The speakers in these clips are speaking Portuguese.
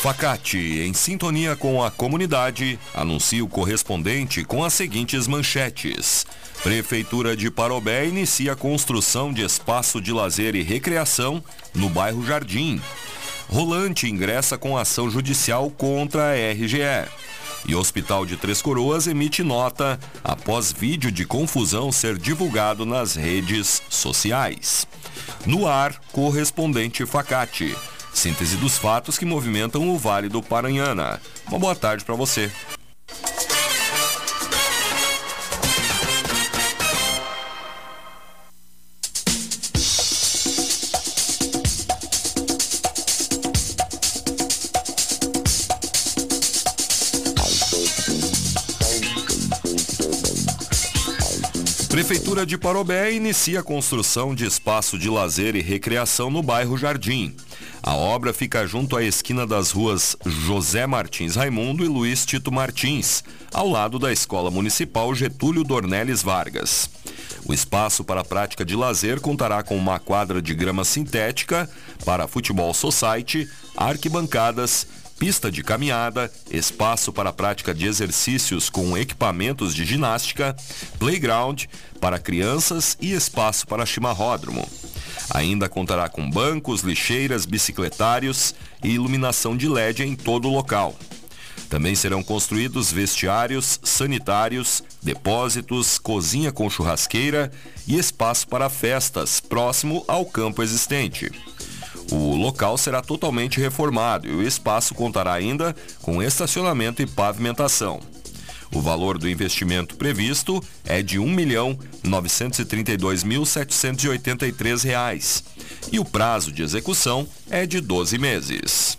Facate, em sintonia com a comunidade, anuncia o correspondente com as seguintes manchetes. Prefeitura de Parobé inicia a construção de espaço de lazer e recreação no bairro Jardim. Rolante ingressa com ação judicial contra a RGE. E Hospital de Três Coroas emite nota após vídeo de confusão ser divulgado nas redes sociais. No ar, correspondente Facate. Síntese dos fatos que movimentam o Vale do Paranhana. Uma boa tarde para você. Prefeitura de Parobé inicia a construção de espaço de lazer e recreação no bairro Jardim. A obra fica junto à esquina das ruas José Martins Raimundo e Luiz Tito Martins, ao lado da Escola Municipal Getúlio Dornelles Vargas. O espaço para a prática de lazer contará com uma quadra de grama sintética para futebol society, arquibancadas, pista de caminhada, espaço para a prática de exercícios com equipamentos de ginástica, playground para crianças e espaço para chimarródromo. Ainda contará com bancos, lixeiras, bicicletários e iluminação de LED em todo o local. Também serão construídos vestiários, sanitários, depósitos, cozinha com churrasqueira e espaço para festas, próximo ao campo existente. O local será totalmente reformado e o espaço contará ainda com estacionamento e pavimentação. O valor do investimento previsto é de R$ 1.932.783 e o prazo de execução é de 12 meses.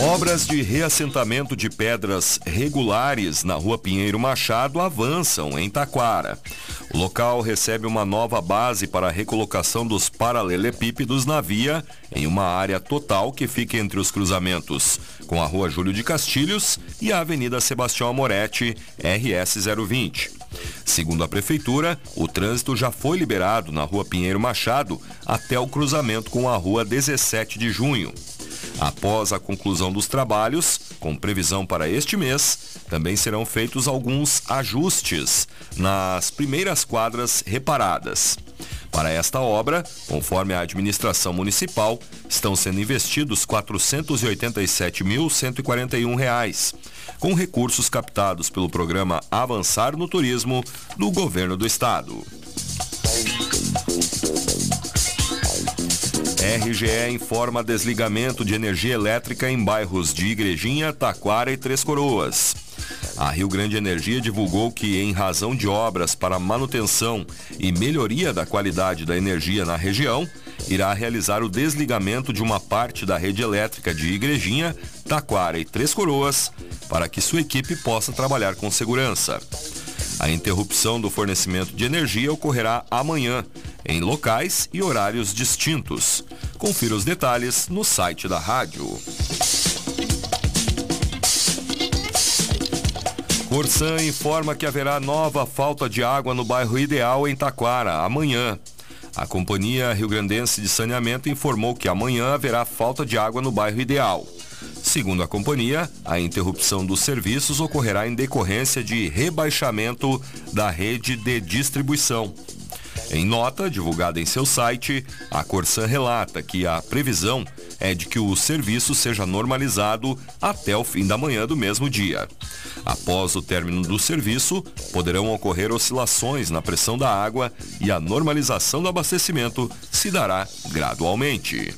Obras de reassentamento de pedras regulares na rua Pinheiro Machado avançam em Taquara. O local recebe uma nova base para a recolocação dos paralelepípedos na via em uma área total que fica entre os cruzamentos com a rua Júlio de Castilhos e a Avenida Sebastião Amoretti, RS 020. Segundo a Prefeitura, o trânsito já foi liberado na rua Pinheiro Machado até o cruzamento com a rua 17 de junho. Após a conclusão dos trabalhos, com previsão para este mês, também serão feitos alguns ajustes nas primeiras quadras reparadas. Para esta obra, conforme a administração municipal, estão sendo investidos R$ 487.141, com recursos captados pelo programa Avançar no Turismo do Governo do Estado. RGE informa desligamento de energia elétrica em bairros de Igrejinha, Taquara e Três Coroas. A Rio Grande Energia divulgou que, em razão de obras para manutenção e melhoria da qualidade da energia na região, irá realizar o desligamento de uma parte da rede elétrica de Igrejinha, Taquara e Três Coroas, para que sua equipe possa trabalhar com segurança. A interrupção do fornecimento de energia ocorrerá amanhã, em locais e horários distintos. Confira os detalhes no site da rádio. Corsan informa que haverá nova falta de água no bairro Ideal em Taquara amanhã. A Companhia Rio Grandense de Saneamento informou que amanhã haverá falta de água no bairro Ideal. Segundo a companhia, a interrupção dos serviços ocorrerá em decorrência de rebaixamento da rede de distribuição. Em nota divulgada em seu site, a Corsan relata que a previsão é de que o serviço seja normalizado até o fim da manhã do mesmo dia. Após o término do serviço, poderão ocorrer oscilações na pressão da água e a normalização do abastecimento se dará gradualmente.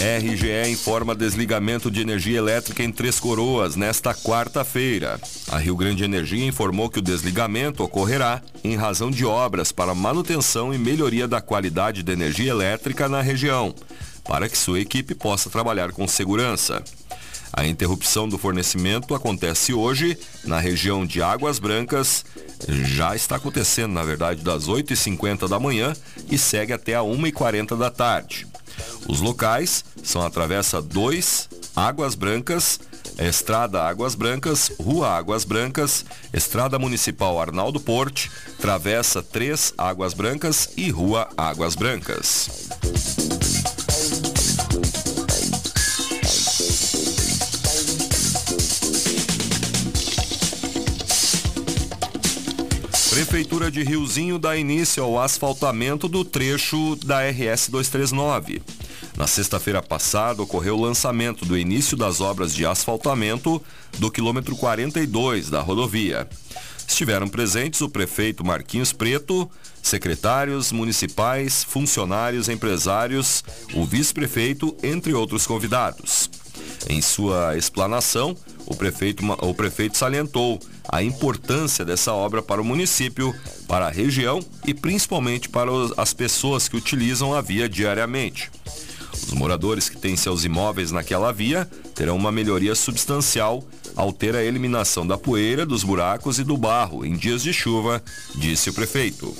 RGE informa desligamento de energia elétrica em Três Coroas nesta quarta-feira. A Rio Grande Energia informou que o desligamento ocorrerá em razão de obras para manutenção e melhoria da qualidade de energia elétrica na região, para que sua equipe possa trabalhar com segurança. A interrupção do fornecimento acontece hoje na região de Águas Brancas. Já está acontecendo, na verdade, das 8h50 da manhã e segue até a 1h40 da tarde. Os locais são a Travessa 2, Águas Brancas, Estrada Águas Brancas, Rua Águas Brancas, Estrada Municipal Arnaldo Porte, Travessa 3 Águas Brancas e Rua Águas Brancas. Prefeitura de Riozinho dá início ao asfaltamento do trecho da RS 239. Na sexta-feira passada, ocorreu o lançamento do início das obras de asfaltamento do quilômetro 42 da rodovia. Estiveram presentes o prefeito Marquinhos Preto, secretários municipais, funcionários, empresários, o vice-prefeito, entre outros convidados. Em sua explanação, o prefeito, o prefeito salientou a importância dessa obra para o município, para a região e principalmente para as pessoas que utilizam a via diariamente. Os moradores que têm seus imóveis naquela via terão uma melhoria substancial ao ter a eliminação da poeira, dos buracos e do barro em dias de chuva, disse o prefeito.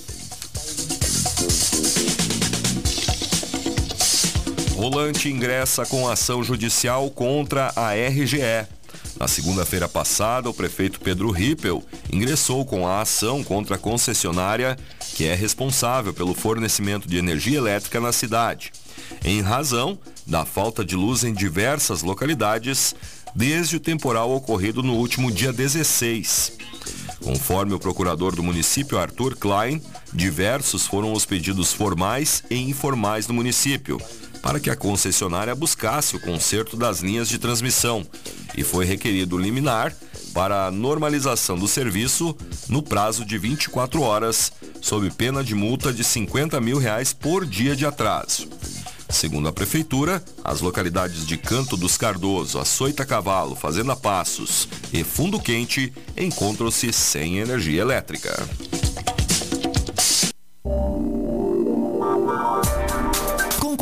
Rolante ingressa com ação judicial contra a RGE. Na segunda-feira passada, o prefeito Pedro Rippel ingressou com a ação contra a concessionária que é responsável pelo fornecimento de energia elétrica na cidade, em razão da falta de luz em diversas localidades desde o temporal ocorrido no último dia 16. Conforme o procurador do município Arthur Klein, diversos foram os pedidos formais e informais do município para que a concessionária buscasse o conserto das linhas de transmissão e foi requerido liminar para a normalização do serviço no prazo de 24 horas, sob pena de multa de 50 mil reais por dia de atraso. Segundo a Prefeitura, as localidades de Canto dos Cardoso, Açoita Cavalo, Fazenda Passos e Fundo Quente encontram-se sem energia elétrica.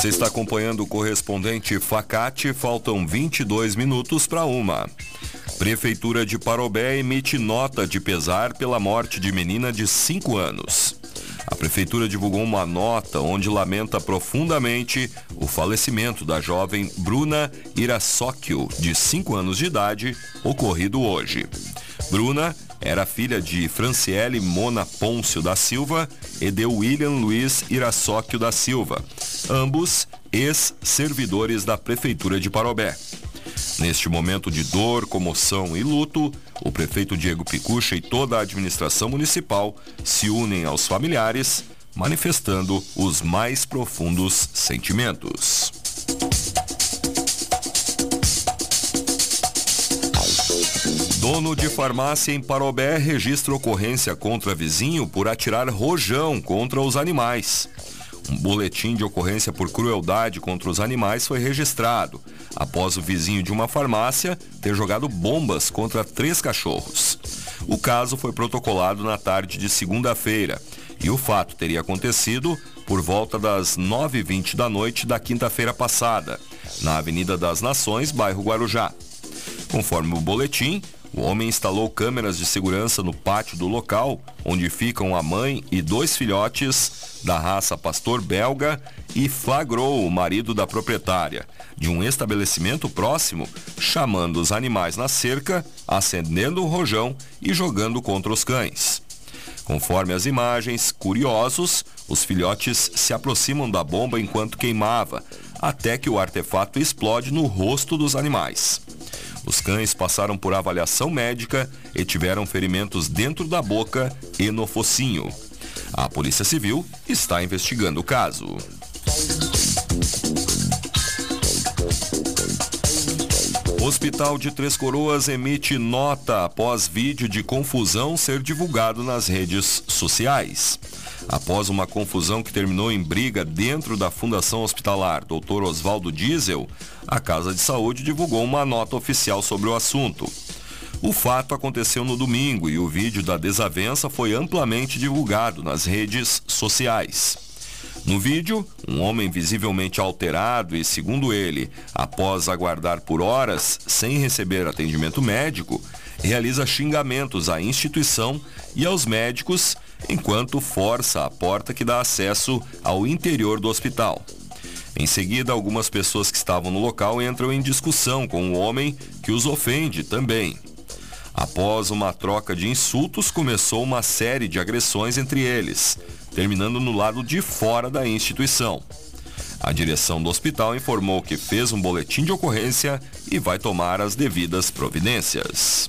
Você está acompanhando o correspondente Facate, faltam 22 minutos para uma. Prefeitura de Parobé emite nota de pesar pela morte de menina de 5 anos. A prefeitura divulgou uma nota onde lamenta profundamente o falecimento da jovem Bruna Irassóquio, de 5 anos de idade, ocorrido hoje. Bruna era filha de Franciele Mona Pôncio da Silva e de William Luiz Irassóquio da Silva, ambos ex-servidores da Prefeitura de Parobé. Neste momento de dor, comoção e luto, o prefeito Diego Picucha e toda a administração municipal se unem aos familiares, manifestando os mais profundos sentimentos. Dono de farmácia em Parobé registra ocorrência contra vizinho por atirar rojão contra os animais. Um boletim de ocorrência por crueldade contra os animais foi registrado após o vizinho de uma farmácia ter jogado bombas contra três cachorros. O caso foi protocolado na tarde de segunda-feira e o fato teria acontecido por volta das 9h20 da noite da quinta-feira passada, na Avenida das Nações, bairro Guarujá. Conforme o boletim, o homem instalou câmeras de segurança no pátio do local, onde ficam a mãe e dois filhotes da raça pastor belga e flagrou o marido da proprietária de um estabelecimento próximo, chamando os animais na cerca, acendendo o rojão e jogando contra os cães. Conforme as imagens, curiosos, os filhotes se aproximam da bomba enquanto queimava, até que o artefato explode no rosto dos animais. Os cães passaram por avaliação médica e tiveram ferimentos dentro da boca e no focinho. A Polícia Civil está investigando o caso. Hospital de Três Coroas emite nota após vídeo de confusão ser divulgado nas redes sociais. Após uma confusão que terminou em briga dentro da Fundação Hospitalar Dr. Oswaldo Diesel, a Casa de Saúde divulgou uma nota oficial sobre o assunto. O fato aconteceu no domingo e o vídeo da desavença foi amplamente divulgado nas redes sociais. No vídeo, um homem visivelmente alterado e, segundo ele, após aguardar por horas sem receber atendimento médico, realiza xingamentos à instituição e aos médicos enquanto força a porta que dá acesso ao interior do hospital. Em seguida, algumas pessoas que estavam no local entram em discussão com o homem que os ofende também. Após uma troca de insultos, começou uma série de agressões entre eles, terminando no lado de fora da instituição. A direção do hospital informou que fez um boletim de ocorrência e vai tomar as devidas providências.